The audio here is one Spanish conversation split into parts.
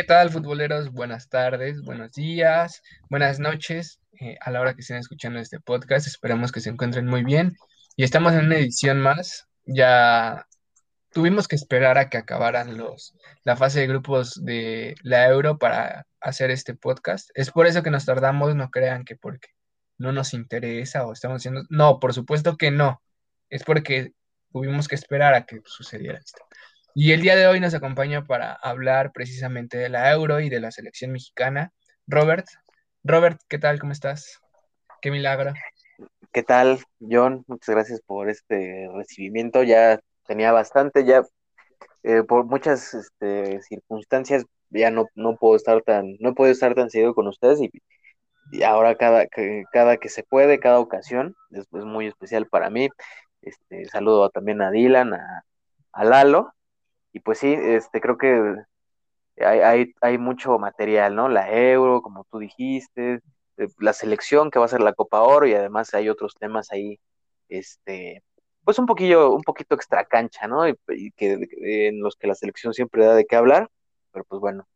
¿Qué tal, futboleros? Buenas tardes, buenos días, buenas noches. eh, a la hora que estén escuchando este podcast, esperamos que se encuentren muy bien. Y estamos en una edición más. Ya tuvimos que esperar a que acabaran los, la fase de grupos de la Euro para hacer este podcast. Es por eso que nos tardamos, no crean que porque no nos interesa o estamos haciendo... No, por supuesto que no. Es porque tuvimos que esperar a que sucediera esto. Y el día de hoy nos acompaña para hablar precisamente de la Euro y de la selección mexicana. Robert, Robert, ¿qué tal? ¿Cómo estás? Qué milagro. ¿Qué tal, John? Muchas gracias por este recibimiento. Ya tenía bastante, ya eh, por muchas este, circunstancias ya no, no puedo estar tan, no puedo estar tan seguido con ustedes y, ahora cada que, cada que se puede, cada ocasión, es, es muy especial para mí. Este, saludo también a Dylan, a, a Lalo, y pues sí, este, creo que hay, hay, hay mucho material, ¿no? La Euro, como tú dijiste, eh, la selección que va a ser la Copa Oro y además hay otros temas ahí, este, pues un poquillo, un poquito extra cancha, ¿no? Y, que en los que la selección siempre da de qué hablar, pero pues bueno,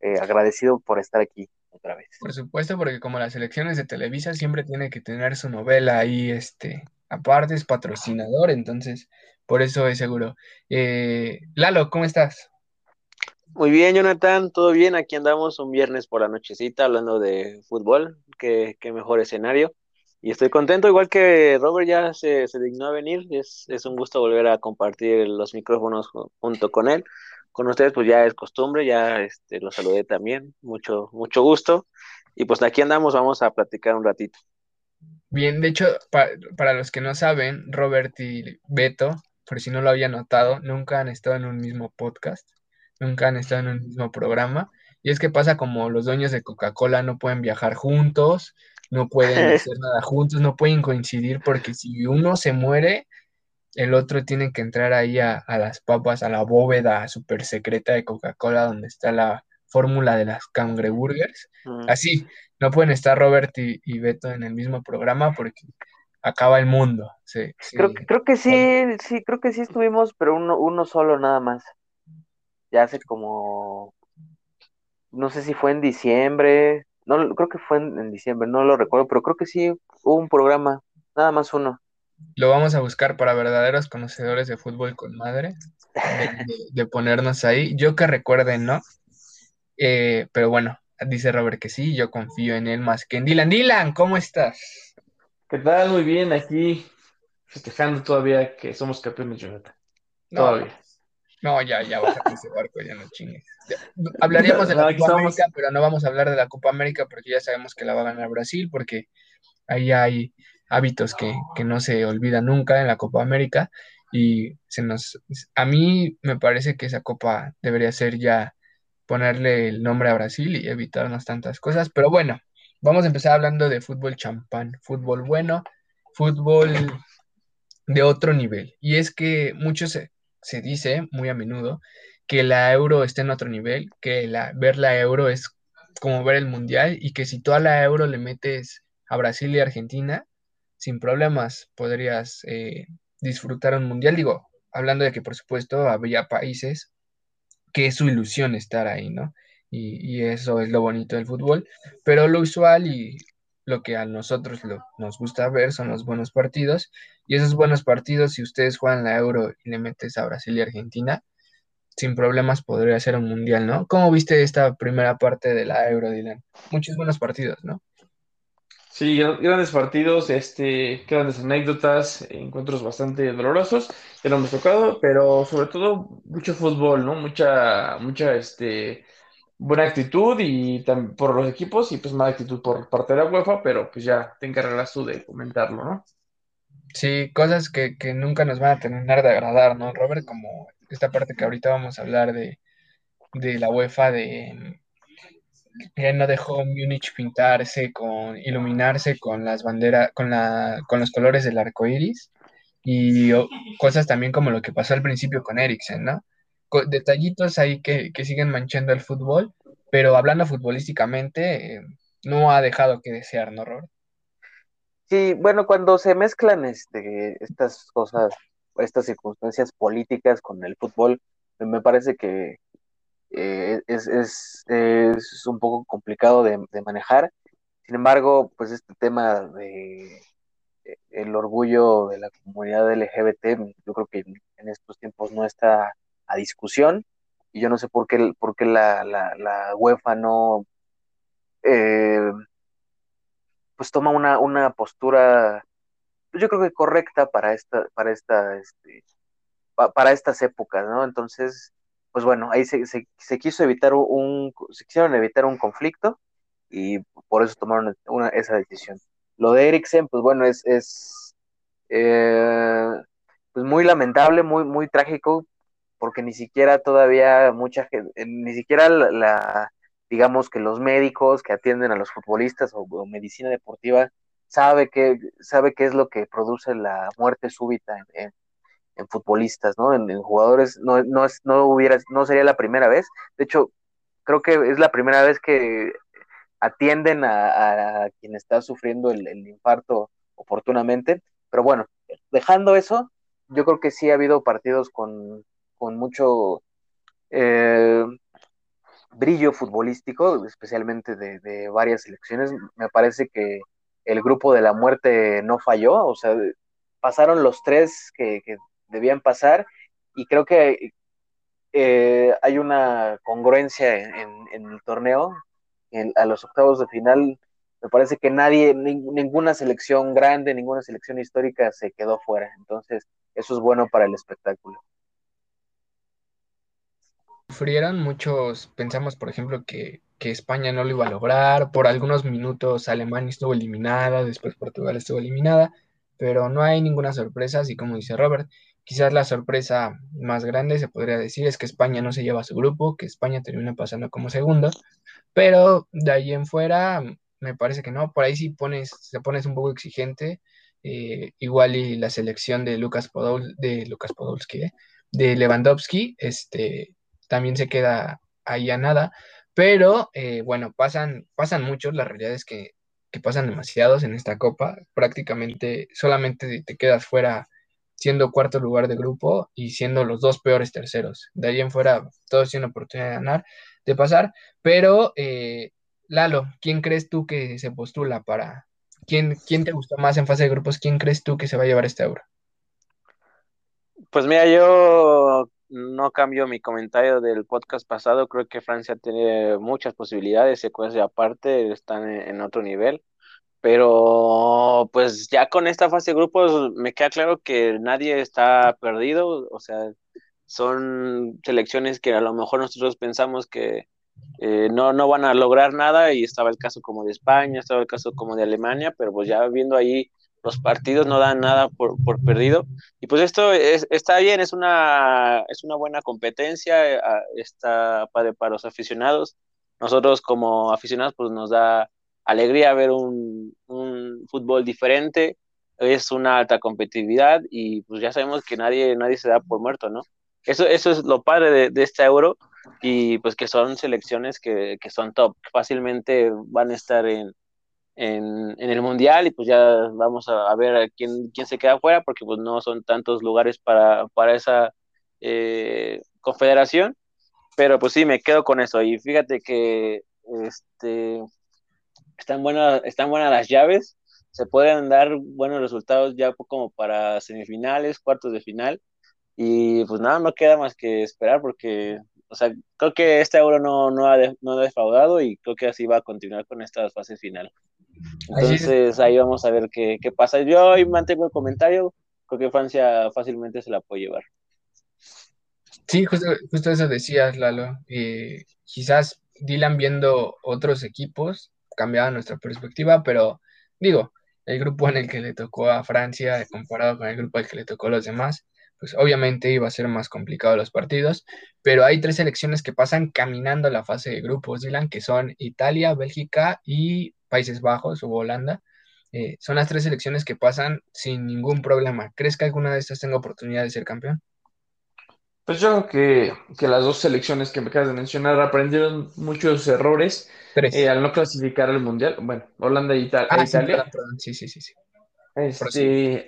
eh, agradecido por estar aquí otra vez. Por supuesto, porque como las selecciones de Televisa siempre tiene que tener su novela ahí, este, aparte es patrocinador, entonces por eso es seguro. Eh, Lalo, ¿cómo estás? Muy bien, Jonathan, todo bien. Aquí andamos un viernes por la nochecita hablando de fútbol. Qué, qué mejor escenario. Y estoy contento, igual que Robert ya se, se dignó a venir. Es, es, un gusto volver a compartir los micrófonos junto con él. Con ustedes, pues ya es costumbre, ya este, lo saludé también. Mucho, mucho gusto. Y pues aquí andamos, vamos a platicar un ratito. Bien, de hecho, pa para los que no saben, Robert y Beto, por si no lo había notado, nunca han estado en un mismo podcast nunca han estado en un mismo programa. Y es que pasa como los dueños de Coca-Cola no pueden viajar juntos, no pueden hacer nada juntos, no pueden coincidir porque si uno se muere, el otro tiene que entrar ahí a, a las papas, a la bóveda súper secreta de Coca-Cola donde está la fórmula de las cangreburgers. Mm. Así, no pueden estar Robert y, y, Beto en el mismo programa porque acaba el mundo. Sí, sí. Creo, creo que sí, sí, creo que sí estuvimos, pero uno, uno solo nada más ya hace como, no sé si fue en diciembre, no, creo que fue en, en, diciembre, no lo recuerdo, pero creo que sí hubo un programa, nada más uno. Lo vamos a buscar para verdaderos conocedores de fútbol con madre, de, de, de ponernos ahí. Yo que recuerde, ¿no? Eh, pero bueno, dice Robert que sí, yo confío en él más que en Dylan. Dylan, ¿cómo estás? ¿Qué tal? Muy bien, aquí festejando todavía que somos campeones, Jonathan. No, todavía. No, ya, ya bájate ese barco, ya no chingues. Ya, hablaríamos de la no, Copa América, pero no vamos a hablar de la Copa América porque ya sabemos que la va a ganar Brasil, porque ahí hay hábitos que, que no se olvidan nunca en la Copa América. Y se nos, a mí me parece que esa copa debería ser ya ponerle el nombre a Brasil y evitarnos tantas cosas. Pero bueno, vamos a empezar hablando de fútbol champán, fútbol bueno, fútbol de otro nivel. Y es que muchos se, se dice muy a menudo que la euro está en otro nivel, que la, ver la euro es como ver el mundial y que si tú a la euro le metes a Brasil y Argentina, sin problemas podrías eh, disfrutar un mundial. Digo, hablando de que por supuesto había países que es su ilusión estar ahí, ¿no? Y, eso es lo bonito del fútbol, pero lo usual y lo que a nosotros nos gusta ver son los buenos partidos, y esos buenos partidos, si ustedes juegan la Euro y le metes a Brasil y Argentina, sin problemas podría ser un mundial, ¿no? ¿Cómo viste esta primera parte de la Euro, Dylan? Muchos buenos partidos, ¿no? Sí, grandes partidos, este, grandes anécdotas, encuentros bastante dolorosos, que lo hemos tocado, pero sobre todo mucho fútbol, ¿no? Mucha, mucha, este, buena actitud y por los equipos y pues mala actitud por parte de la UEFA, pero pues ya te encargarás tú de comentarlo, ¿no? Sí, cosas que, que nunca nos van a terminar de agradar, ¿no, Robert? Como esta parte que ahorita vamos a hablar de, de la UEFA, de que no dejó Múnich pintarse con, iluminarse con las banderas, con la, con los colores del arco iris, y cosas también como lo que pasó al principio con Eriksen, ¿no? Detallitos ahí que, que, siguen manchando el fútbol, pero hablando futbolísticamente, eh, no ha dejado que desear, ¿no, Robert? Sí, bueno, cuando se mezclan este, estas cosas, estas circunstancias políticas con el fútbol, me parece que eh, es, un poco complicado de, manejar. Sin embargo, pues este tema de eh, el orgullo de la comunidad LGBT, yo creo que en estos tiempos no está a discusión y yo no sé por qué, por qué la, la, UEFA no eh, pues toma una, una postura pues yo creo que correcta para esta, para esta, este, para estas épocas, ¿no? Entonces, pues bueno, ahí se, se, quiso evitar un, se quisieron evitar un conflicto y por eso tomaron una, esa decisión. Lo de Eriksen, pues bueno, es, es eh, pues muy lamentable, muy, muy trágico, porque ni siquiera todavía mucha gente, eh, ni siquiera la, digamos que los médicos que atienden a los futbolistas o, medicina deportiva sabe que sabe qué es lo que produce la muerte súbita en, en futbolistas, ¿no? En, jugadores, no, no, no, hubiera, no sería la primera vez. De hecho, creo que es la primera vez que atienden a, quien está sufriendo el, infarto oportunamente. Pero bueno, dejando eso, yo creo que sí ha habido partidos con, con mucho eh, brillo futbolístico, especialmente de, varias selecciones. Me parece que el grupo de la muerte no falló, o sea, pasaron los tres que, que debían pasar y creo que eh, hay una congruencia en, el torneo. a los octavos de final, me parece que nadie, ninguna selección grande, ninguna selección histórica se quedó fuera. Entonces, eso es bueno para el espectáculo. Sufrieron muchos, pensamos por ejemplo que, que España no lo iba a lograr, por algunos minutos Alemania estuvo eliminada, después Portugal estuvo eliminada, pero no hay ninguna sorpresa, así como dice Robert, Quizás la sorpresa más grande, se podría decir, es que España no se lleva a su grupo, que España termina pasando como segundo, pero de ahí en fuera me parece que no, por ahí sí pones, se pones un poco exigente, eh, igual y la selección de Lucas Podol, de Lucas Podolski, eh, de Lewandowski, este, también se queda ahí a nada, pero eh, bueno, pasan, pasan muchos, la realidad es que, que pasan demasiados en esta copa, prácticamente solamente te quedas fuera siendo cuarto lugar de grupo y siendo los dos peores terceros. De ahí en fuera, todos tienen oportunidad de ganar, de pasar, pero eh, Lalo, ¿quién crees tú que se postula para... ¿Quién, ¿Quién te gustó más en fase de grupos? ¿Quién crees tú que se va a llevar este euro? Pues mira, yo no cambio mi comentario del podcast pasado. Creo que Francia tiene muchas posibilidades, secuencia aparte, están en otro nivel. Pero pues ya con esta fase de grupos me queda claro que nadie está perdido, o sea, son selecciones que a lo mejor nosotros pensamos que eh, no, no van a lograr nada y estaba el caso como de España, estaba el caso como de Alemania, pero pues ya viendo ahí los partidos no dan nada por, por perdido. Y pues esto es, está bien, es una, es una buena competencia, está padre para los aficionados. Nosotros como aficionados pues nos da alegría ver un, fútbol diferente, es una alta competitividad y pues ya sabemos que nadie, nadie se da por muerto, ¿no? Eso, eso es lo padre de, este euro y pues que son selecciones que, son top, fácilmente van a estar en, el mundial y pues ya vamos a, ver quién, quién se queda fuera porque pues no son tantos lugares para, para esa eh, confederación, pero pues sí, me quedo con eso. Y fíjate que este están buenas, están buenas las llaves, se pueden dar buenos resultados ya como para semifinales, cuartos de final, y pues nada, no queda más que esperar porque, o sea, creo que este euro no, no, ha, no ha defraudado y creo que así va a continuar con esta fase final. Entonces ahí vamos a ver qué, qué pasa. Yo hoy mantengo el comentario, creo que Francia fácilmente se la puede llevar. Sí, justo, justo eso decías, Lalo. Eh, quizás Dylan viendo otros equipos cambiaba nuestra perspectiva, pero digo, el grupo en el que le tocó a Francia comparado con el grupo al que le tocó a los demás, pues obviamente iba a ser más complicado los partidos, pero hay tres selecciones que pasan caminando la fase de grupos, Dylan, que son Italia, Bélgica y Países Bajos o Holanda. Eh, son las tres selecciones que pasan sin ningún problema. ¿Crees que alguna de estas tenga oportunidad de ser campeón? Pues yo creo que, las dos selecciones que me acabas de mencionar aprendieron muchos errores eh, al no clasificar al Mundial. Bueno, Holanda y ah, Italia. Sí, sí, sí, sí. Este,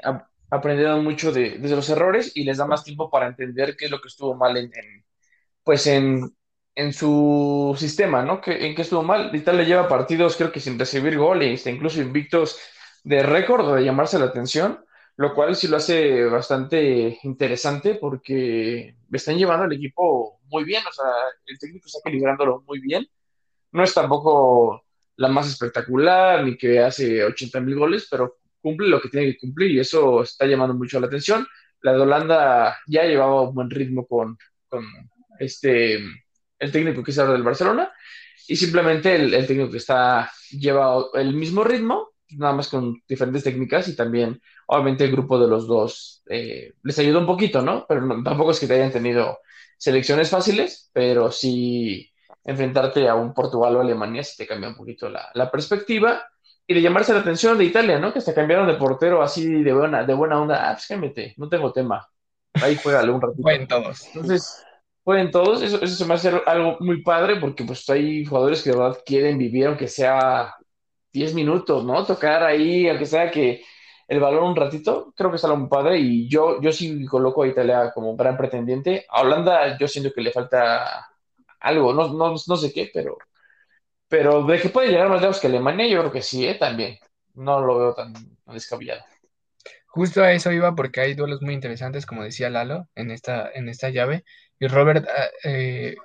aprendieron mucho de, los errores y les da más tiempo para entender qué es lo que estuvo mal en, pues en, en su sistema, ¿no? Que, en qué estuvo mal. Italia lleva partidos, creo que sin recibir goles, incluso invictos de récord o de llamarse la atención, lo cual sí lo hace bastante interesante porque están llevando al equipo muy bien, o sea, el técnico está equilibrándolo muy bien. No es tampoco la más espectacular ni que hace 80 mil goles, pero cumple lo que tiene que cumplir y eso está llamando mucho la atención. La de Holanda ya llevaba un buen ritmo con, con este, el técnico que es ahora del Barcelona y simplemente el, el técnico que está lleva el mismo ritmo, nada más con diferentes técnicas y también, obviamente, el grupo de los dos eh, les ayuda un poquito, ¿no? Pero tampoco es que te hayan tenido selecciones fáciles, pero sí enfrentarte a un Portugal o Alemania si te cambia un poquito la, la, perspectiva y de llamarse la atención de Italia, ¿no? Que se cambiaron de portero así de buena, de buena onda. Ah, pues cámbiate, no tengo tema. Ahí juégale un ratito. Jueguen todos. Entonces, jueguen todos. Eso, eso se me hace algo muy padre porque pues hay jugadores que de verdad quieren vivir, aunque sea 10 minutos, ¿no? Tocar ahí, aunque sea que el balón un ratito, creo que es algo muy padre y yo, yo sí coloco a Italia como gran pretendiente. A Holanda yo siento que le falta algo, no, no, no sé qué, pero, pero de que puede llegar más lejos que Alemania, yo creo que sí, ¿eh? también. No lo veo tan, descabellado. Justo a eso iba porque hay duelos muy interesantes, como decía Lalo, en esta, en esta llave. Y Robert, ah, eh,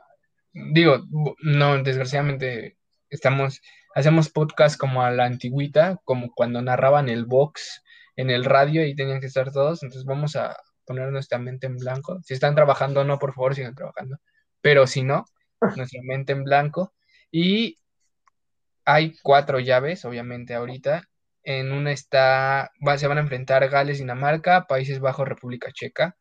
digo, no, desgraciadamente estamos hacemos podcast como a la antigüita, como cuando narraban el box en el radio y tenían que estar todos. Entonces vamos a poner nuestra mente en blanco. Si están trabajando no, por favor, sigan trabajando. Pero si no, nuestra mente en blanco. Y hay cuatro llaves, obviamente, ahorita. En una está, se van a enfrentar Gales, Dinamarca, Países Bajos, República Checa.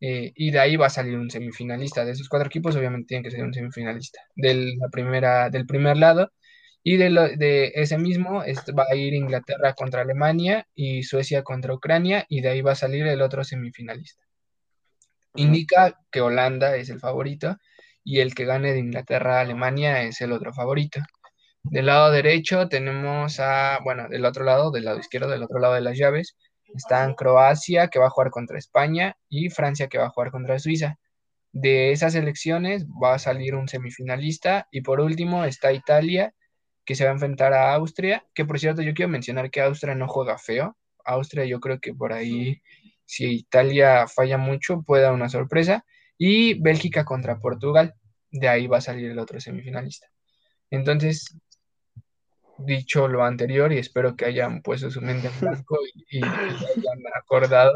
Eh, y de ahí va a salir un semifinalista. De esos cuatro equipos, obviamente, tiene que ser un semifinalista. Del, la primera, del primer lado y de, de ese mismo va a ir Inglaterra contra Alemania y Suecia contra Ucrania y de ahí va a salir el otro semifinalista. Indica que Holanda es el favorito y el que gane de Inglaterra-Alemania es el otro favorito. Del lado derecho tenemos a, bueno, del otro lado, del lado izquierdo, del otro lado de las llaves, están Croacia que va a jugar contra España y Francia que va a jugar contra Suiza. De esas elecciones va a salir un semifinalista y por último está Italia que se va a enfrentar a Austria, que por cierto yo quiero mencionar que Austria no juega feo. Austria yo creo que por ahí, si Italia falla mucho, puede dar una sorpresa. Y Bélgica contra Portugal, de ahí va a salir el otro semifinalista. Entonces, dicho lo anterior, y espero que hayan puesto su mente en blanco y, y hayan acordado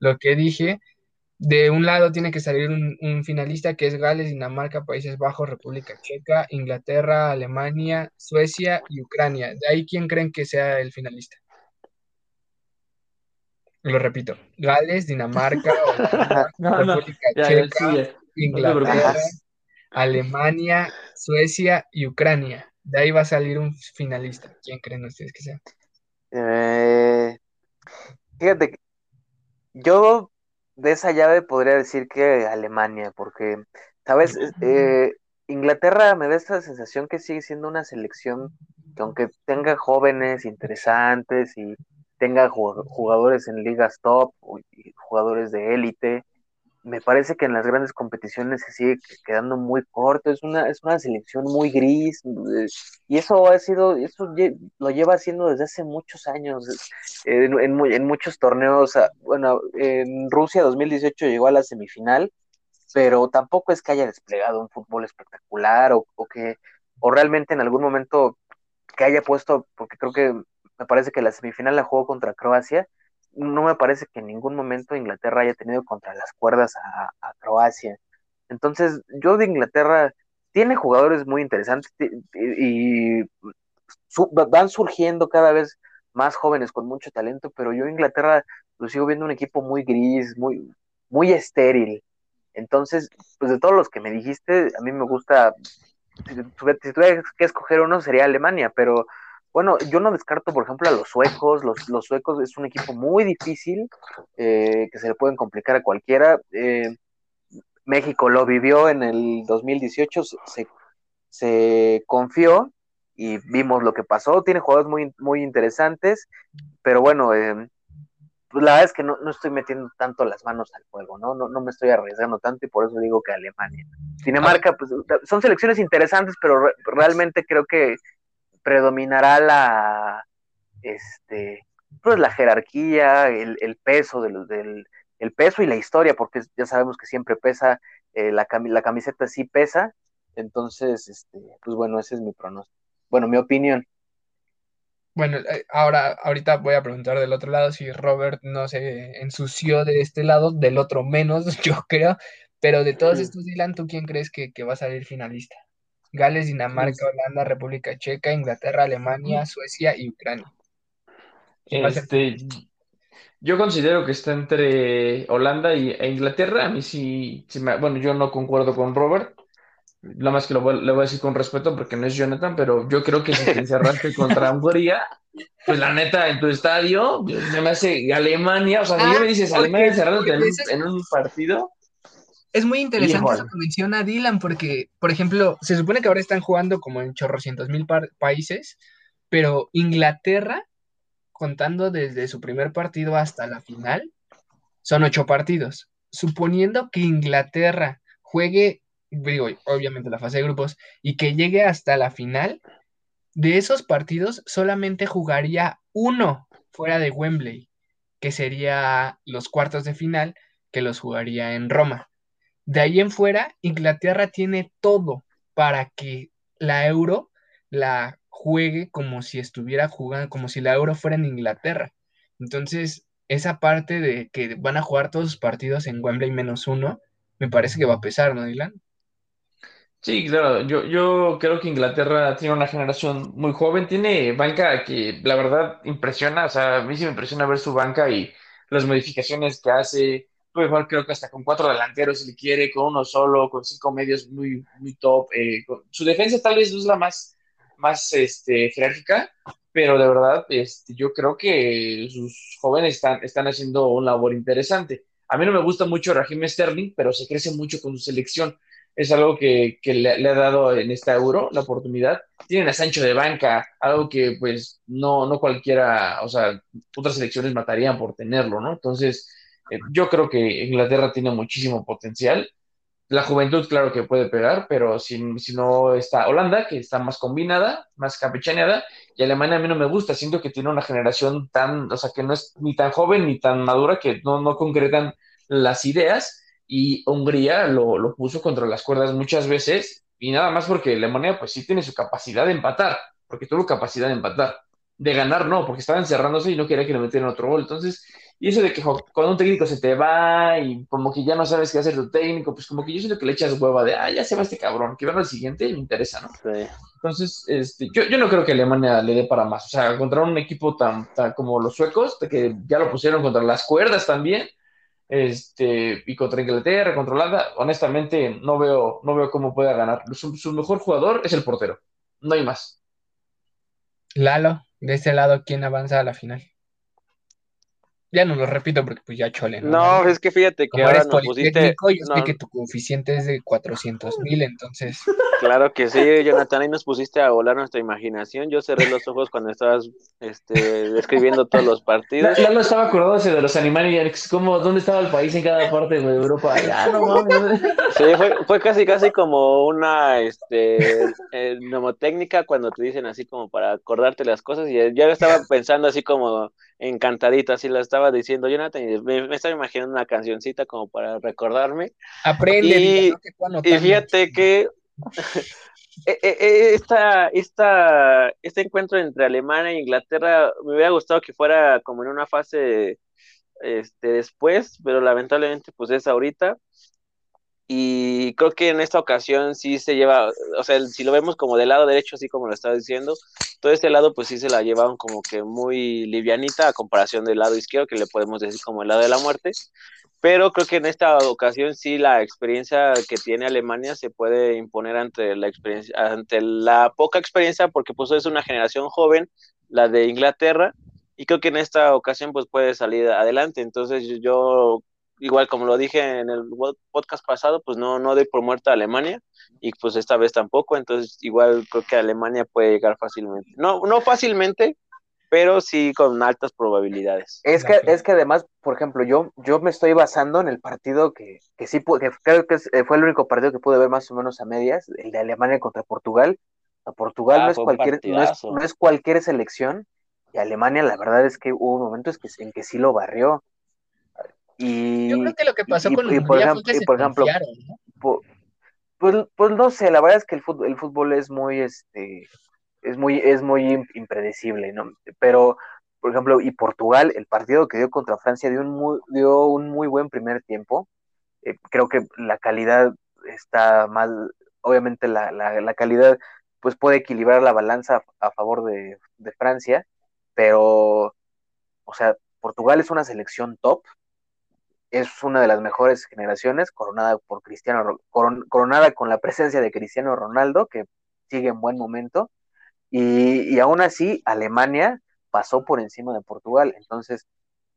lo que dije, de un lado tiene que salir un, finalista que es Gales, Dinamarca, Países Bajos, República Checa, Inglaterra, Alemania, Suecia y Ucrania. De ahí, ¿quién creen que sea el finalista? Lo repito, Gales, Dinamarca, República Checa, Inglaterra, Alemania, Suecia y Ucrania. De ahí va a salir un finalista. ¿Quién creen ustedes que sea? Eh, fíjate, yo de esa llave podría decir que Alemania, porque, ¿sabes? Eh, Inglaterra me da esta sensación que sigue siendo una selección que aunque tenga jóvenes interesantes y tenga jugadores en ligas top, jugadores de élite, me parece que en las grandes competiciones se sigue quedando muy corto, es una, es una selección muy gris, eh, y eso ha sido, eso lo lleva haciendo desde hace muchos años, en, en, muchos torneos, bueno, en Rusia 2018 llegó a la semifinal, pero tampoco es que haya desplegado un fútbol espectacular o, o que, o realmente en algún momento que haya puesto, porque creo que me parece que la semifinal la jugó contra Croacia, no me parece que en ningún momento Inglaterra haya tenido contra las cuerdas a, Croacia. Entonces, yo de Inglaterra tiene jugadores muy interesantes y, van surgiendo cada vez más jóvenes con mucho talento, pero yo Inglaterra lo sigo viendo un equipo muy gris, muy, muy estéril. Entonces, pues de todos los que me dijiste, a mí me gusta, si tuviera que escoger uno sería Alemania, pero bueno, yo no descarto, por ejemplo, a los suecos. Los, suecos es un equipo muy difícil, eh, que se le pueden complicar a cualquiera. Eh, México lo vivió en el 2018, se, se confió y vimos lo que pasó. Tiene jugadores muy, muy interesantes, pero bueno, eh, pues la verdad es que no, no, estoy metiendo tanto las manos al fuego, ¿no? ¿no? No me estoy arriesgando tanto y por eso digo que Alemania. Dinamarca, pues son selecciones interesantes, pero realmente creo que predominará la, este, pues la jerarquía, el, el peso del, del el peso y la historia, porque ya sabemos que siempre pesa, eh, la, la camiseta sí pesa, entonces, este, pues bueno, ese es mi pronóstico. Bueno, mi opinión. Bueno, eh, ahora, ahorita voy a preguntar del otro lado si Robert no se ensució de este lado, del otro menos, yo creo, pero de todos estos, Dylan, ¿tú quién crees que, va a salir finalista? Gales, Dinamarca, Holanda, República Checa, Inglaterra, Alemania, Suecia y Ucrania. Este, yo considero que está entre Holanda y, e Inglaterra. A mí sí, bueno, yo no concuerdo con Robert. Nada más que lo le voy a decir con respeto porque no es Jonathan, pero yo creo que si te encerraste contra Hungría, pues la neta, en tu estadio, se me hace Alemania, o sea, si ah, me dices Alemania encerrándote en, un partido. Es muy interesante eso que menciona Dylan, porque, por ejemplo, se supone que ahora están jugando como en chorrocientos mil países, pero Inglaterra, contando desde su primer partido hasta la final, son ocho partidos. Suponiendo que Inglaterra juegue digo, obviamente la fase de grupos, y que llegue hasta la final, de esos partidos solamente jugaría uno fuera de Wembley, que sería los cuartos de final, que los jugaría en Roma. De ahí en fuera, Inglaterra tiene todo para que la Euro la juegue como si estuviera jugando, como si la Euro fuera en Inglaterra. Entonces, esa parte de que van a jugar todos sus partidos en Wembley menos uno, me parece que va a pesar, ¿no, Dylan? Sí, claro, yo, yo creo que Inglaterra tiene una generación muy joven, tiene banca que la verdad impresiona, o sea, a mí sí me impresiona ver su banca y las modificaciones que hace, puede jugar creo que hasta con cuatro delanteros si le quiere, con uno solo, con cinco medios muy, muy top, eh, su defensa tal vez no es la más, más este, jerárquica, pero de verdad este, yo creo que sus jóvenes están, están haciendo una labor interesante. A mí no me gusta mucho Raheem Sterling, pero se crece mucho con su selección es algo que, le, ha dado en esta euro la oportunidad. Tienen a Sancho de banca, algo que pues no, no cualquiera, o sea, otras selecciones matarían por tenerlo, ¿no? Entonces, eh, yo creo que Inglaterra tiene muchísimo potencial. La juventud, claro que puede pegar, pero si, si no está Holanda, que está más combinada, más campechaneada, y Alemania a mí no me gusta, siento que tiene una generación tan, o sea, que no es ni tan joven ni tan madura, que no, no concretan las ideas, y Hungría lo, lo, puso contra las cuerdas muchas veces y nada más porque Alemania pues sí tiene su capacidad de empatar, porque tuvo capacidad de empatar, de ganar no, porque estaba encerrándose y no quería que le metieran otro gol, entonces, y eso de que cuando un técnico se te va y como que ya no sabes qué hacer tu técnico, pues como que yo siento que le echas hueva de, ah, ya se va este cabrón, que venga al siguiente y me interesa, ¿no? Entonces, este, yo, yo no creo que Alemania le dé para más, o sea, contra un equipo tan, tan como los suecos, que ya lo pusieron contra las cuerdas también, este, y contra Inglaterra, controlada, honestamente no veo, no veo cómo pueda ganar. Su, su, mejor jugador es el portero, no hay más. Lalo, de ese lado, ¿quién avanza a la final? Ya no lo repito porque pues ya chole. No, no es que fíjate que ahora nos pusiste. Yo sé que tu coeficiente es de 400 mil, entonces. Claro que sí, Jonathan, ahí nos pusiste a volar nuestra imaginación. Yo cerré los ojos cuando estabas este, describiendo todos los partidos. Ya no estaba acordándose de los Animaniacs, como dónde estaba el país en cada parte de Europa. Ya, no mames. Sí, fue, fue casi, casi como una este, eh, mnemotécnica cuando te dicen así como para acordarte las cosas. Y ya estaba pensando así como encantadito, así lo estaba diciendo Jonathan, y me, estaba imaginando una cancioncita como para recordarme. Aprende. Y, y fíjate que e, e, e, esta, esta, este encuentro entre Alemania e Inglaterra me hubiera gustado que fuera como en una fase este, después, pero lamentablemente pues es ahorita. Y creo que en esta ocasión sí se lleva, o sea, si lo vemos como del lado derecho, así como lo estaba diciendo, todo este lado pues sí se la llevaron como que muy livianita a comparación del lado izquierdo, que le podemos decir como el lado de la muerte. Pero creo que en esta ocasión sí la experiencia que tiene Alemania se puede imponer ante la experiencia, ante la poca experiencia, porque pues es una generación joven, la de Inglaterra, y creo que en esta ocasión pues puede salir adelante. Entonces yo igual como lo dije en el podcast pasado, pues no, no doy por muerta a Alemania y pues esta vez tampoco, entonces igual creo que Alemania puede llegar fácilmente. No, no fácilmente, pero sí con altas probabilidades. Es que, es que además, por ejemplo, yo, yo me estoy basando en el partido que, que sí, que creo que eh, fue el único partido que pude ver más o menos a medias, el de Alemania contra Portugal. Portugal ah, no, es cualquier, no, es, no es cualquier selección, y Alemania la verdad es que hubo momentos que, en que sí lo barrió. Y, Yo creo que lo que pasó con y, por ejemplo, por ejemplo pues, pues no sé, la verdad es que el fútbol, el fútbol es muy, este, es muy, es muy impredecible, ¿no? Pero, por ejemplo, y Portugal, el partido que dio contra Francia dio un muy, dio un muy buen primer tiempo. Eh, creo que la calidad está mal, obviamente la, la, calidad pues puede equilibrar la balanza a favor de, de Francia, pero, o sea, Portugal es una selección top, es una de las mejores generaciones, coronada por Cristiano, coronada con la presencia de Cristiano Ronaldo, que sigue en buen momento, y, aún así Alemania pasó por encima de Portugal, entonces,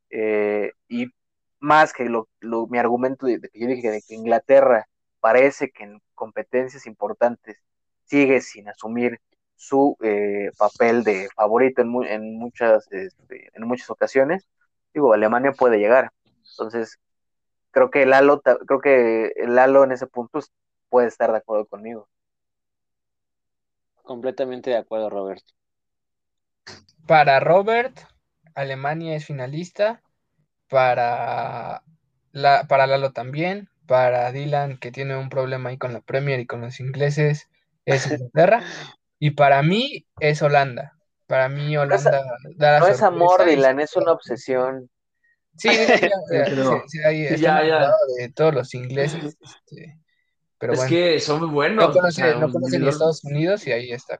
eh, y más que lo, mi argumento de, que yo dije de que Inglaterra parece que en competencias importantes sigue sin asumir su eh, papel de favorito en, en muchas este, en muchas ocasiones digo Alemania puede llegar entonces, creo que Lalo, creo que Lalo en ese punto puede estar de acuerdo conmigo. Completamente de acuerdo, Robert. Para Robert, Alemania es finalista. Para, la, para Lalo también. Para Dylan, que tiene un problema ahí con la Premier y con los ingleses, es Inglaterra. y para mí es Holanda. Para mí Holanda no es amor, Dylan, es una obsesión. Sí, sí, ya, ya, de todos los ingleses. Este, pero es que son muy buenos. No, conocen Estados Unidos y ahí está.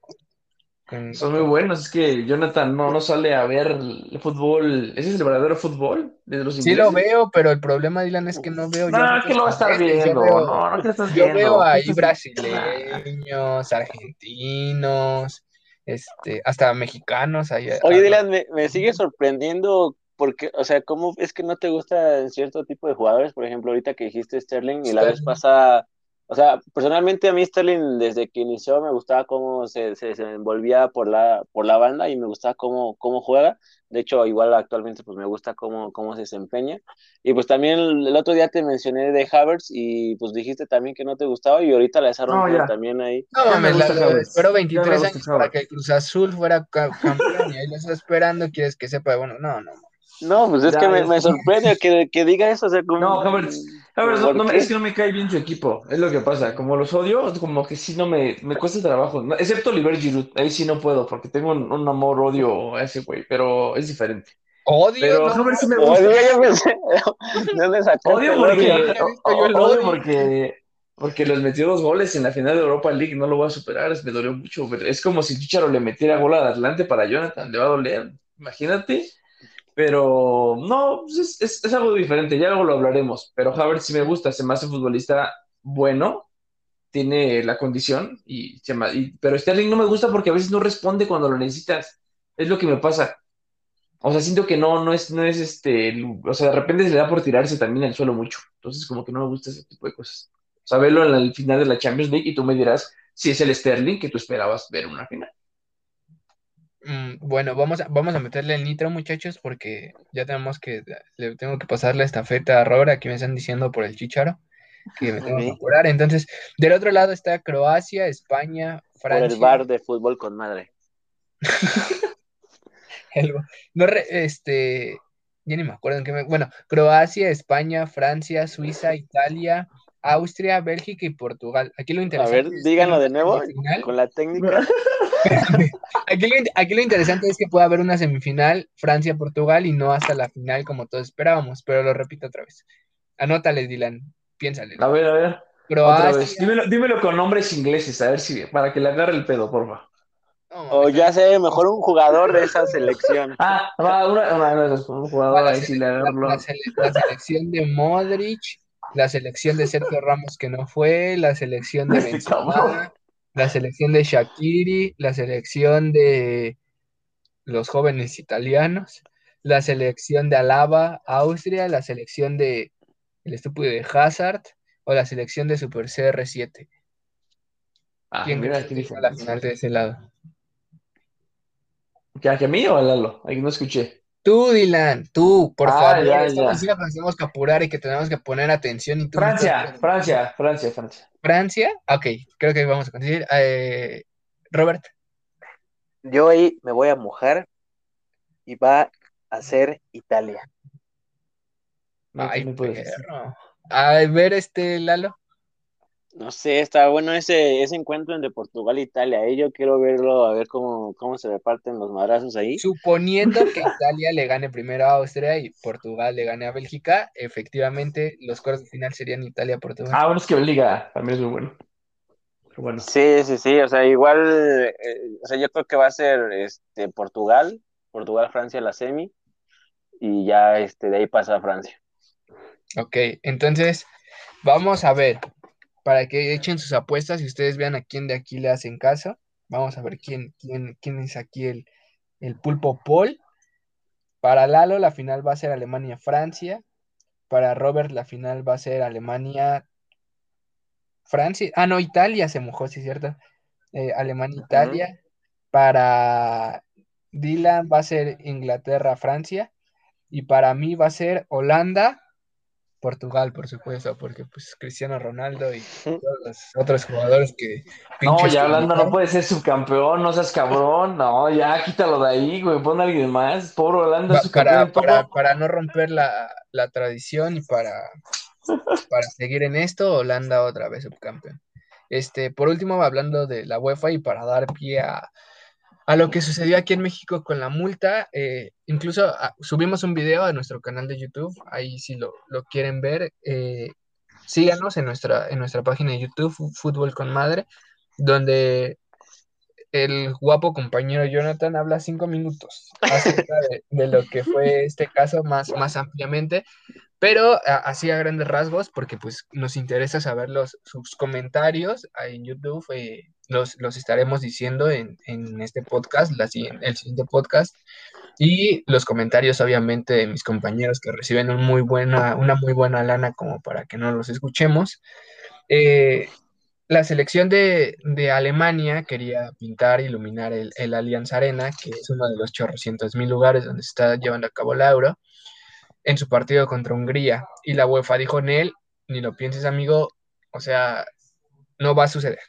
son muy buenos. Es que Jonathan no, no sale a ver el fútbol. ¿Ese es el verdadero fútbol de los Sí lo veo, pero el problema, Dylan, es que no veo. No, que lo va a estar viendo. Yo veo, no, no que estás yo veo ahí brasileños, argentinos, este, hasta mexicanos. Ahí, Oye, Dylan, me, me sigue sorprendiendo porque, o sea, ¿cómo es que no te gusta cierto tipo de jugadores? Por ejemplo, ahorita que dijiste Sterling y la vez pasada, o sea, personalmente a mí Sterling desde que inició me gustaba cómo se, se, envolvía por la, por la banda y me gustaba cómo, cómo juega. De hecho, igual actualmente pues me gusta cómo, cómo se desempeña. Y pues también el, otro día te mencioné de Havertz y pues dijiste también que no te gustaba y ahorita la desarrolló también ahí. No mames, espero 23 años para que el Cruz Azul fuera campeón y ahí lo está esperando, quieres que sepa, bueno, no, no. No, pues es que me, sorprende que, que, diga eso. O sea, como, no, Havertz, no, es que no me cae bien su equipo, es lo que pasa. Como los odio, como que sí no me, me cuesta trabajo. Excepto Oliver Giroud, ahí sí no puedo, porque tengo un, amor-odio a ese güey, pero es diferente. Odio. Pero no, Havertz me gusta. Odio, yo pensé. odio porque, odio porque, porque los metió dos goles en la final de Europa League, no lo voy a superar, me dolió mucho. Es como si Chicharo le metiera gol al Atlante para Jonathan, le va a doler. Imagínate. Pero no, pues es, es, algo diferente, ya luego lo hablaremos. Pero Havertz sí me gusta, se me hace futbolista bueno, tiene la condición, y, se pero Sterling no me gusta porque a veces no responde cuando lo necesitas. Es lo que me pasa. O sea, siento que no, no es, no es este, o sea, de repente se le da por tirarse también al suelo mucho. Entonces, como que no me gusta ese tipo de cosas. O sea, en el final de la Champions League y tú me dirás si es el Sterling que tú esperabas ver en una final. Mm, bueno, vamos a, vamos a meterle el nitro, muchachos, porque ya tenemos que, le tengo que pasar la estafeta a Robert, aquí me están diciendo por el chicharo, que me tengo que curar. Entonces, del otro lado está Croacia, España, Francia. Por el bar de fútbol con madre. no, este, ya ni me acuerdo en qué me, bueno, Croacia, España, Francia, Suiza, Italia, Austria, Bélgica y Portugal. Aquí lo interesante. A ver, díganlo de nuevo con la técnica. aquí, lo, interesante es que puede haber una semifinal Francia-Portugal y no hasta la final como todos esperábamos, pero lo repito otra vez. Anótale, Dylan, piénsale. A ver, a ver. Croacia. Dímelo, con nombres ingleses, a ver si, para que le agarre el pedo, porfa. o ya sé, mejor un jugador de esa selección. Ah, va, una, una, un jugador ahí sí le la selección de Modric, la selección de Sergio Ramos que no fue, la selección de Benzema, la selección de Shakiri, la selección de los jóvenes italianos, la selección de Alaba, Austria, la selección de el estúpido de Hazard o la selección de Super CR7. Ah, ¿Quién mira, a la final de ese lado? ¿Ya que a mí o a Lalo? Ahí no escuché. Tú, Dylan, tú, por ah, favor. Ya, ya. tenemos que apurar y que tenemos que poner atención. Y Francia, Francia, Francia, Francia. Francia, ok, creo que vamos a conseguir. Eh, Robert. Yo ahí me voy a mojar y va a ser Italia. Ay. A ver, este, Lalo. No sé, está bueno ese, ese encuentro entre Portugal e Italia. Ahí yo quiero verlo, a ver cómo, cómo se reparten los madrazos ahí. Suponiendo que Italia le gane primero a Austria y Portugal le gane a Bélgica, efectivamente los cuartos de final serían Italia-Portugal. Ah, bueno, es que Bélgica también es muy bueno. bueno. Sí, sí, sí, o sea, igual, eh, o sea, yo creo que va a ser este, Portugal, Portugal-Francia la semi, y ya este, de ahí pasa a Francia. Ok, entonces vamos a ver para que echen sus apuestas y ustedes vean a quién de aquí le hacen caso. Vamos a ver quién, quién, quién es aquí el, el pulpo Paul. Para Lalo la final va a ser Alemania-Francia. Para Robert la final va a ser Alemania... Francia. Ah, no, Italia se mojó, sí, cierto. Eh, Alemania-Italia. Para Dylan va a ser Inglaterra-Francia. Y para mí va a ser Holanda Portugal, por supuesto, porque pues Cristiano Ronaldo y todos los otros jugadores que... No, ya hablando, no puede ser subcampeón, no seas cabrón, no, ya quítalo de ahí, güey, pon a alguien más, pobre Holanda. para, para, para, no romper la, la tradición y para, para seguir en esto, Holanda otra vez subcampeón. Este, por último, hablando de la UEFA y para dar pie a, a lo que sucedió aquí en México con la multa. Eh, incluso ah, subimos un video a nuestro canal de YouTube, ahí si lo, quieren ver, eh, síganos en nuestra, en nuestra página de YouTube, Fútbol con Madre, donde el guapo compañero Jonathan habla cinco minutos acerca de, lo que fue este caso más, más ampliamente, pero así a grandes rasgos, porque pues nos interesa saber los, sus comentarios en YouTube, eh, los, los, estaremos diciendo en, en este podcast, la, el siguiente podcast, y los comentarios obviamente de mis compañeros que reciben un muy buena, una muy buena lana como para que no los escuchemos. Eh, la selección de, de, Alemania quería pintar, iluminar el, el Allianz Arena, que es uno de los chorrocientos mil lugares donde se está llevando a cabo la Euro en su partido contra Hungría. Y la UEFA dijo, Nel, ni lo pienses amigo, o sea, no va a suceder.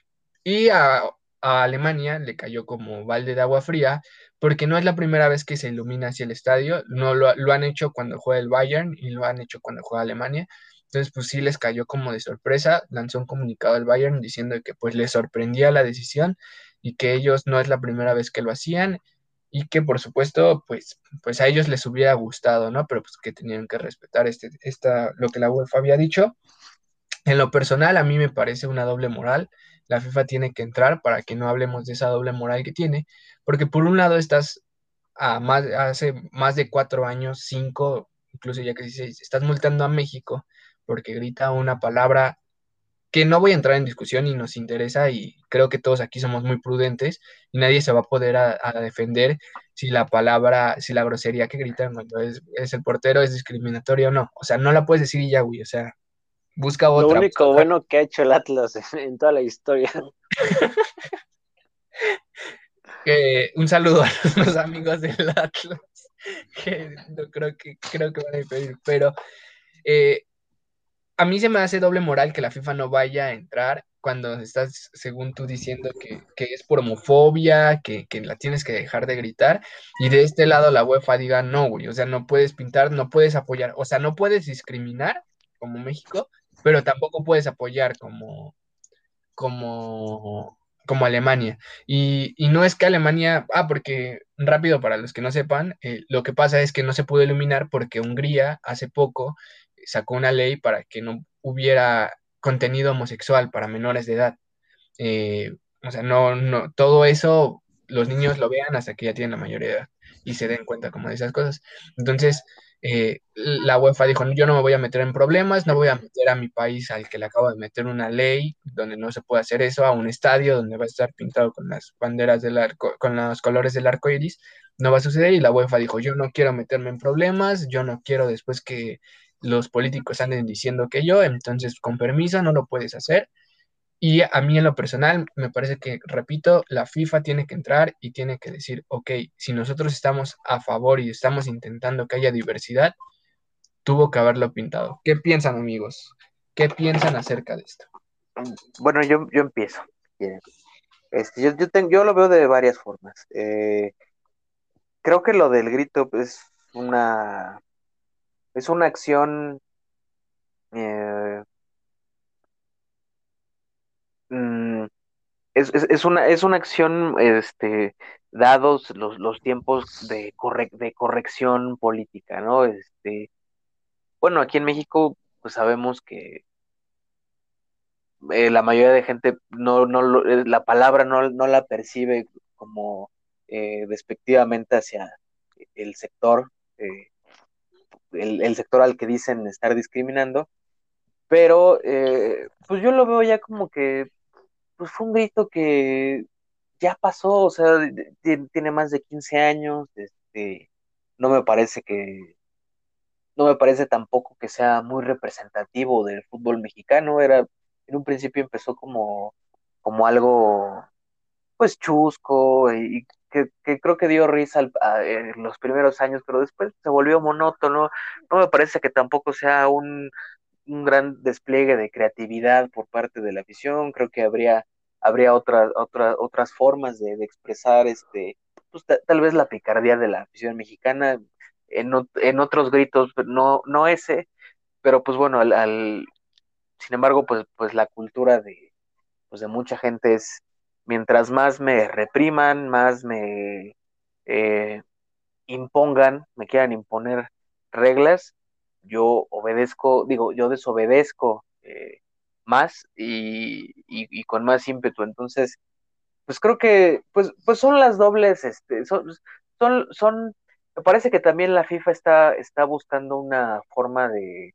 Y a, Alemania le cayó como balde de agua fría, porque no es la primera vez que se ilumina hacia el estadio, no lo, lo, han hecho cuando juega el Bayern y lo han hecho cuando juega Alemania. Entonces, pues sí les cayó como de sorpresa, lanzó un comunicado al Bayern diciendo que pues les sorprendía la decisión y que ellos no es la primera vez que lo hacían y que por supuesto, pues, pues a ellos les hubiera gustado, ¿no? Pero pues que tenían que respetar este, esta, lo que la UEFA había dicho. En lo personal, a mí me parece una doble moral. La FIFA tiene que entrar para que no hablemos de esa doble moral que tiene, porque por un lado estás a más, hace más de cuatro años, cinco, incluso ya que seis, estás multando a México porque grita una palabra que no voy a entrar en discusión y nos interesa y creo que todos aquí somos muy prudentes y nadie se va a poder a, defender si la palabra, si la grosería que gritan cuando es, el portero es discriminatoria o no. O sea, no la puedes decir y ya, güey. O sea, busca otra. Lo único bueno que ha hecho el Atlas en toda la historia. un saludo a los amigos del Atlas, que no creo que, creo que van a pedir, pero eh, a mí se me hace doble moral que la FIFA no vaya a entrar cuando estás, según tú, diciendo que, es por homofobia, que, la tienes que dejar de gritar, y de este lado la UEFA diga, no, güey, o sea, no puedes pintar, no puedes apoyar, o sea, no puedes discriminar como México, pero tampoco puedes apoyar como, como, como Alemania. Y, no es que Alemania, ah, porque rápido para los que no sepan, eh, lo que pasa es que no se pudo iluminar porque Hungría hace poco sacó una ley para que no hubiera contenido homosexual para menores de edad. Eh, o sea, no, no, todo eso los niños lo vean hasta que ya tienen la mayoría de edad y se den cuenta como de esas cosas. Entonces, eh, la UEFA dijo, yo no me voy a meter en problemas, no voy a meter a mi país al que le acabo de meter una ley donde no se puede hacer eso, a un estadio donde va a estar pintado con las banderas del arco, con los colores del arco iris, no va a suceder y la UEFA dijo, yo no quiero meterme en problemas, yo no quiero después que los políticos anden diciendo que yo, entonces con permiso no lo puedes hacer. Y a mí en lo personal me parece que, repito, la FIFA tiene que entrar y tiene que decir, ok, si nosotros estamos a favor y estamos intentando que haya diversidad, tuvo que haberlo pintado. ¿Qué piensan amigos? ¿Qué piensan acerca de esto? Bueno, yo, yo empiezo. Este, yo, yo, yo lo veo de varias formas. Eh, creo que lo del grito es una es una acción eh, mm, es, una, es una acción, este, dados los, los tiempos de, de corrección política, ¿no? Este, bueno, aquí en México, pues sabemos que eh, la mayoría de gente no, no eh, la palabra no, no la percibe como eh, despectivamente hacia el sector, el, sector al que dicen estar discriminando, pero pues yo lo veo ya como que pues fue un grito que ya pasó, o sea, tiene, más de 15 años, este, no me parece que no me parece tampoco que sea muy representativo del fútbol mexicano, era en un principio empezó como, como algo pues chusco y que, creo que dio risa en los primeros años, pero después se volvió monótono. No me parece que tampoco sea un, un gran despliegue de creatividad por parte de la afición. Creo que habría, habría otras, otras, otras formas de, expresar este, pues, tal vez la picardía de la afición mexicana. En, en otros gritos, no, no ese, pero pues bueno, al, sin embargo, pues, pues la cultura de, pues de mucha gente es, mientras más me repriman, más me eh, impongan, me quieran imponer reglas, yo obedezco, digo, yo desobedezco eh, más y, con más ímpetu. Entonces, pues creo que, pues, pues son las dobles, este, son, son, son, me parece que también la FIFA está, está buscando una forma de,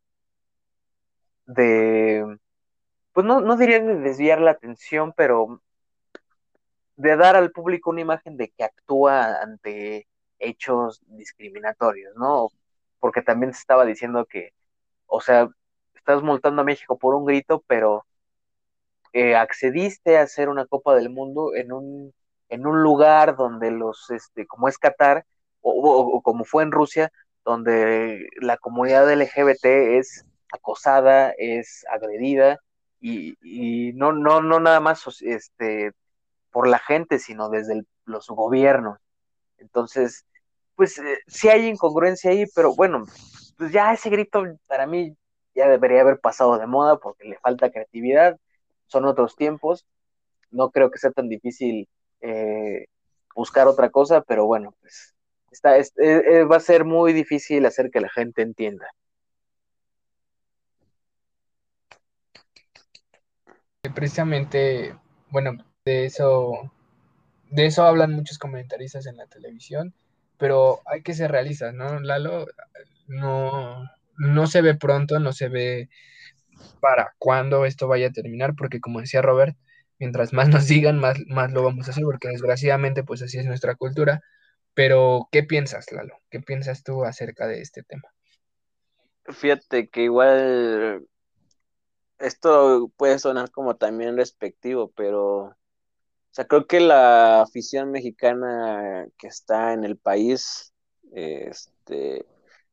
de, pues no, no diría de desviar la atención, pero de dar al público una imagen de que actúa ante hechos discriminatorios, ¿no? Porque también se estaba diciendo que, o sea, estás multando a México por un grito, pero eh, accediste a hacer una Copa del Mundo en un, en un lugar donde los, este, como es Qatar, o como fue en Rusia, donde la comunidad LGBT es acosada, es agredida y, no, no, no nada más este, por la gente, sino desde los gobiernos. Entonces, pues eh, sí hay incongruencia ahí, pero bueno, pues ya ese grito para mí ya debería haber pasado de moda porque le falta creatividad, son otros tiempos, no creo que sea tan difícil eh, buscar otra cosa, pero bueno, pues está, eh, va a ser muy difícil hacer que la gente entienda. precisamente, bueno, de eso, de eso hablan muchos comentaristas en la televisión, pero hay que ser realistas, ¿no? Lalo no, no se ve pronto, no se ve para cuándo esto vaya a terminar, porque como decía Robert, mientras más nos digan, más, más lo vamos a hacer, porque desgraciadamente pues así es nuestra cultura. Pero, ¿qué piensas, Lalo? ¿Qué piensas tú acerca de este tema? Fíjate que igual esto puede sonar como también respectivo, pero sea, creo que la afición mexicana que está en el país, este,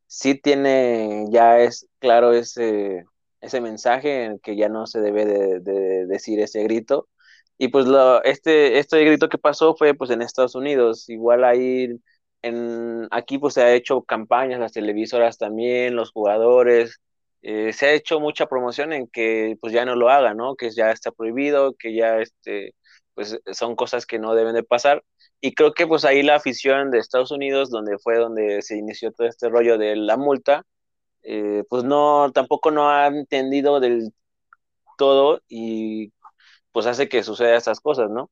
sí tiene, ya es claro ese, ese mensaje en que ya no se debe de, decir ese grito. Y pues lo, este, este grito que pasó fue pues en Estados Unidos, igual ahí en, aquí pues se ha hecho campañas, las televisoras también, los jugadores, eh, se ha hecho mucha promoción en que pues ya no lo haga, ¿no? Que ya está prohibido, que ya este, pues son cosas que no deben de pasar. Y creo que pues ahí la afición de Estados Unidos, donde fue donde se inició todo este rollo de la multa, eh, pues no, tampoco no ha entendido del todo y pues hace que suceda estas cosas, ¿no?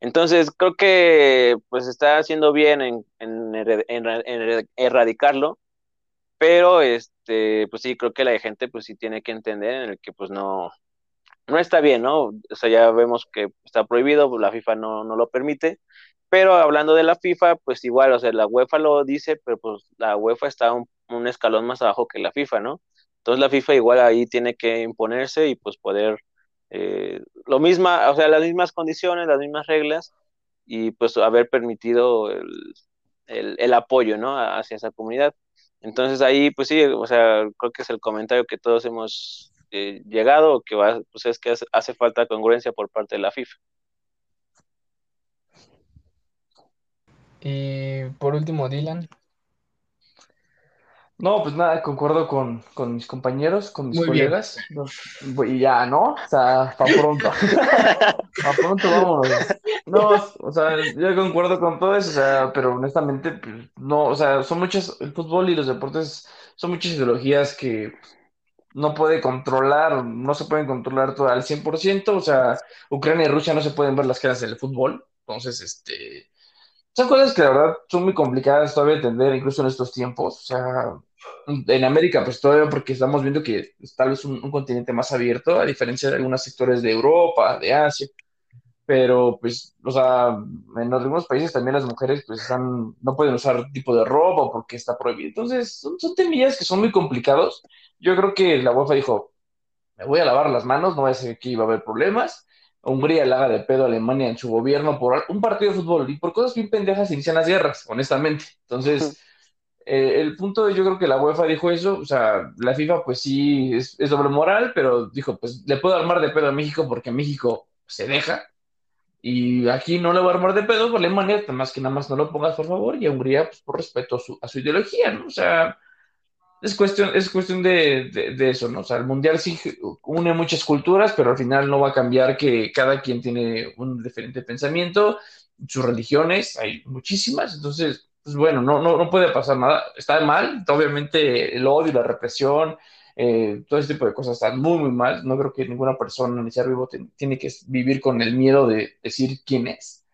Entonces creo que pues está haciendo bien en, en, en erradicarlo, pero este, pues sí, creo que la gente pues sí tiene que entender en el que pues no, no está bien, ¿no? O sea, ya vemos que está prohibido, pues la FIFA no, no lo permite, pero hablando de la FIFA, pues igual, o sea, la UEFA lo dice, pero pues la UEFA está un, escalón más abajo que la FIFA, ¿no? Entonces la FIFA igual ahí tiene que imponerse y pues poder eh, lo misma, o sea, las mismas condiciones, las mismas reglas, y pues haber permitido el, el, apoyo, ¿no? Hacia esa comunidad. Entonces ahí, pues sí, o sea, creo que es el comentario que todos hemos eh, llegado, que va, pues es que hace, falta congruencia por parte de la FIFA. Y por último, Dylan. No, pues nada, concuerdo con, mis compañeros, con mis colegas. y ya, ¿no? O sea, para pronto. para pronto, vámonos. No, o sea, yo concuerdo con todo eso, o sea, pero honestamente, pues, no, o sea, son muchas, el fútbol y los deportes son muchas ideologías que no puede controlar, no se pueden controlar todo al 100%, o sea, Ucrania y Rusia no se pueden ver las caras del fútbol, entonces, este, son cosas que la verdad son muy complicadas todavía de entender, incluso en estos tiempos, o sea, en América, pues todavía porque estamos viendo que tal vez un, continente más abierto, a diferencia de algunos sectores de Europa, de Asia. Pero, pues, o sea, en algunos países también las mujeres, pues, están, no pueden usar tipo de ropa porque está prohibido. Entonces, son, son temillas que son muy complicados. Yo creo que la UEFA dijo, me voy a lavar las manos, no va a ser que iba a haber problemas. Hungría le haga de pedo a Alemania en su gobierno por un partido de fútbol y por cosas bien pendejas inician las guerras, honestamente. Entonces, eh, el punto, yo creo que la UEFA dijo eso, o sea, la FIFA pues sí es, doble moral, pero dijo, pues le puedo armar de pedo a México porque México se deja, y aquí no le voy a armar de pedo, por Alemania, más que nada más no lo pongas por favor, y a Hungría pues por respeto a su, a su ideología, ¿no? O sea, es cuestión, es cuestión de, de, eso, ¿no? O sea, el mundial sí une muchas culturas, pero al final no va a cambiar que cada quien tiene un diferente pensamiento, sus religiones, hay muchísimas, entonces pues bueno, no, no, no puede pasar nada. Está mal, obviamente el odio, la represión, eh, todo ese tipo de cosas están muy, muy mal. No creo que ninguna persona, ni ser vivo, tiene que vivir con el miedo de decir quién es.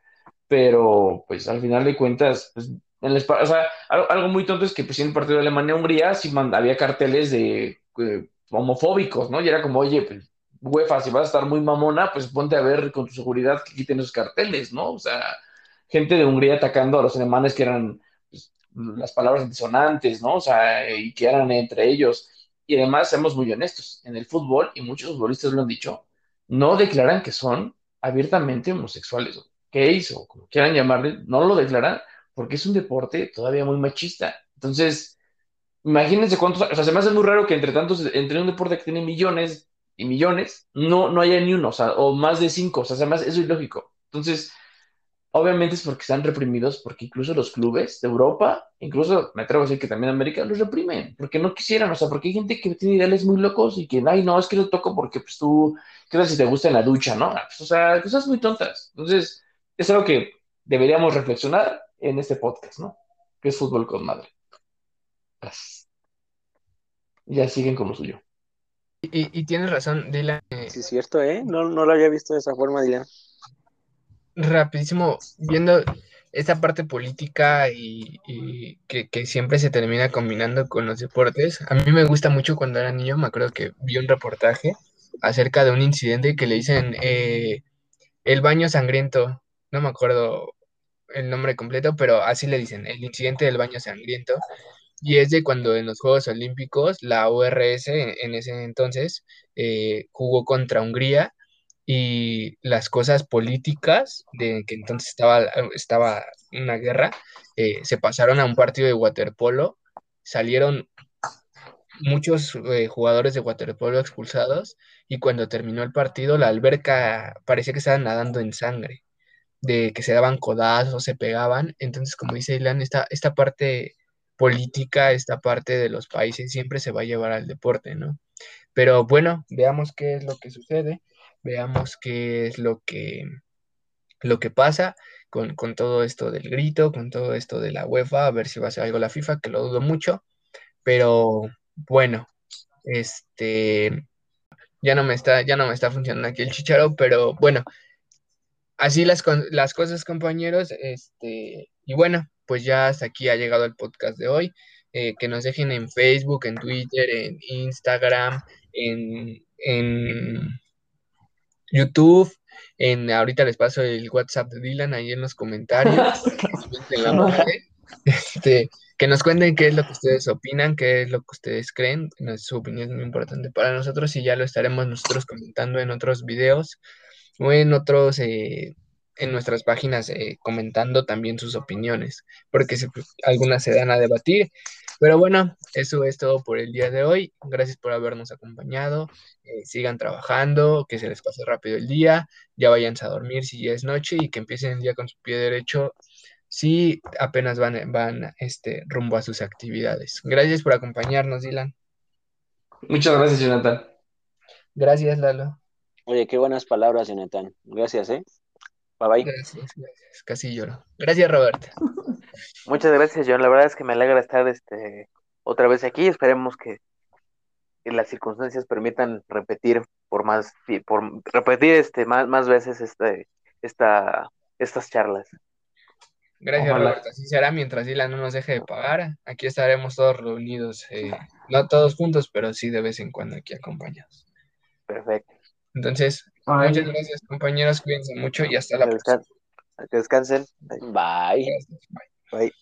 Pero, pues al final de cuentas, pues, en el, o algo, muy tonto es que pues, en el partido de Alemania-Hungría sí había carteles de eh, homofóbicos, ¿no? Y era como, oye, pues, UEFA, si vas a estar muy mamona, pues ponte a ver con tu seguridad que quiten esos carteles, ¿no? O sea, gente de Hungría atacando a los alemanes que eran pues, las palabras disonantes, ¿no? O sea, y que eran entre ellos. Y además, seamos muy honestos, en el fútbol, y muchos futbolistas lo han dicho, no declaran que son abiertamente homosexuales, gays, o como quieran llamarle, no lo declaran porque es un deporte todavía muy machista. Entonces, imagínense cuántos, o sea, se me hace muy raro que entre tantos, entre un deporte que tiene millones y millones, no, no haya ni uno, o sea, o más de cinco, o sea, además eso es ilógico. Entonces, Obviamente es porque están reprimidos, porque incluso los clubes de Europa, incluso me atrevo a decir que también América, los reprimen, porque no quisieran, o sea, porque hay gente que tiene ideales muy locos y que, ay, no, es que lo toco porque pues tú, ¿qué tal si te gusta en la ducha, no? Pues, o sea, cosas muy tontas. Entonces, es algo que deberíamos reflexionar en este podcast, ¿no? Que es fútbol con madre. Ya siguen como suyo. Y, y, tienes razón, Dylan. Sí, es cierto, ¿eh? No, no lo había visto de esa forma, Dylan rapidísimo, viendo esta parte política y, que, siempre se termina combinando con los deportes, a mí me gusta mucho cuando era niño, me acuerdo que vi un reportaje acerca de un incidente que le dicen eh, el baño sangriento, no me acuerdo el nombre completo, pero así le dicen, el incidente del baño sangriento, y es de cuando en los Juegos Olímpicos la URS en ese entonces eh, jugó contra Hungría y las cosas políticas de que entonces estaba, estaba una guerra, eh, se pasaron a un partido de waterpolo, salieron muchos eh, jugadores de waterpolo expulsados y cuando terminó el partido la alberca parecía que estaban nadando en sangre, de que se daban codazos, se pegaban, entonces como dice Ilan, esta, esta parte política, esta parte de los países siempre se va a llevar al deporte, ¿no? Pero bueno, veamos qué es lo que sucede veamos qué es lo que, lo que pasa con, todo esto del grito, con todo esto de la UEFA, a ver si va a ser algo la FIFA, que lo dudo mucho, pero bueno, este, ya no me está, ya no me está funcionando aquí el chicharo, pero bueno, así las, las cosas, compañeros, este, y bueno, pues ya hasta aquí ha llegado el podcast de hoy. Eh, que nos dejen en Facebook, en Twitter, en Instagram, en, en YouTube. En, ahorita les paso el WhatsApp de Dylan ahí en los comentarios. este, que nos cuenten qué es lo que ustedes opinan, qué es lo que ustedes creen. Su opinión es muy importante para nosotros y ya lo estaremos nosotros comentando en otros videos o en otros, eh, en nuestras páginas eh, comentando también sus opiniones, porque algunas se dan a debatir. Pero bueno, eso es todo por el día de hoy. Gracias por habernos acompañado. Eh, sigan trabajando, que se les pase rápido el día, ya váyanse a dormir si ya es noche y que empiecen el día con su pie derecho si apenas van, van este, rumbo a sus actividades. Gracias por acompañarnos, Dylan. Muchas gracias, Jonathan. Gracias, Lalo. Oye, qué buenas palabras, Jonathan. Gracias, ¿eh? Bye bye. Gracias, gracias. Casi lloro. Gracias, Roberto. Muchas gracias, John. La verdad es que me alegra estar este, otra vez aquí. Esperemos que, las circunstancias permitan repetir por más, por repetir este, más, más veces este, esta, estas charlas. Gracias, Roberto. Así será mientras Dylan no nos deje de pagar. Aquí estaremos todos reunidos, eh, no todos juntos, pero sí de vez en cuando aquí acompañados. Perfecto. Entonces, muchas gracias, compañeros. Cuídense mucho y hasta la próxima. Que descansen. Bye. Bye.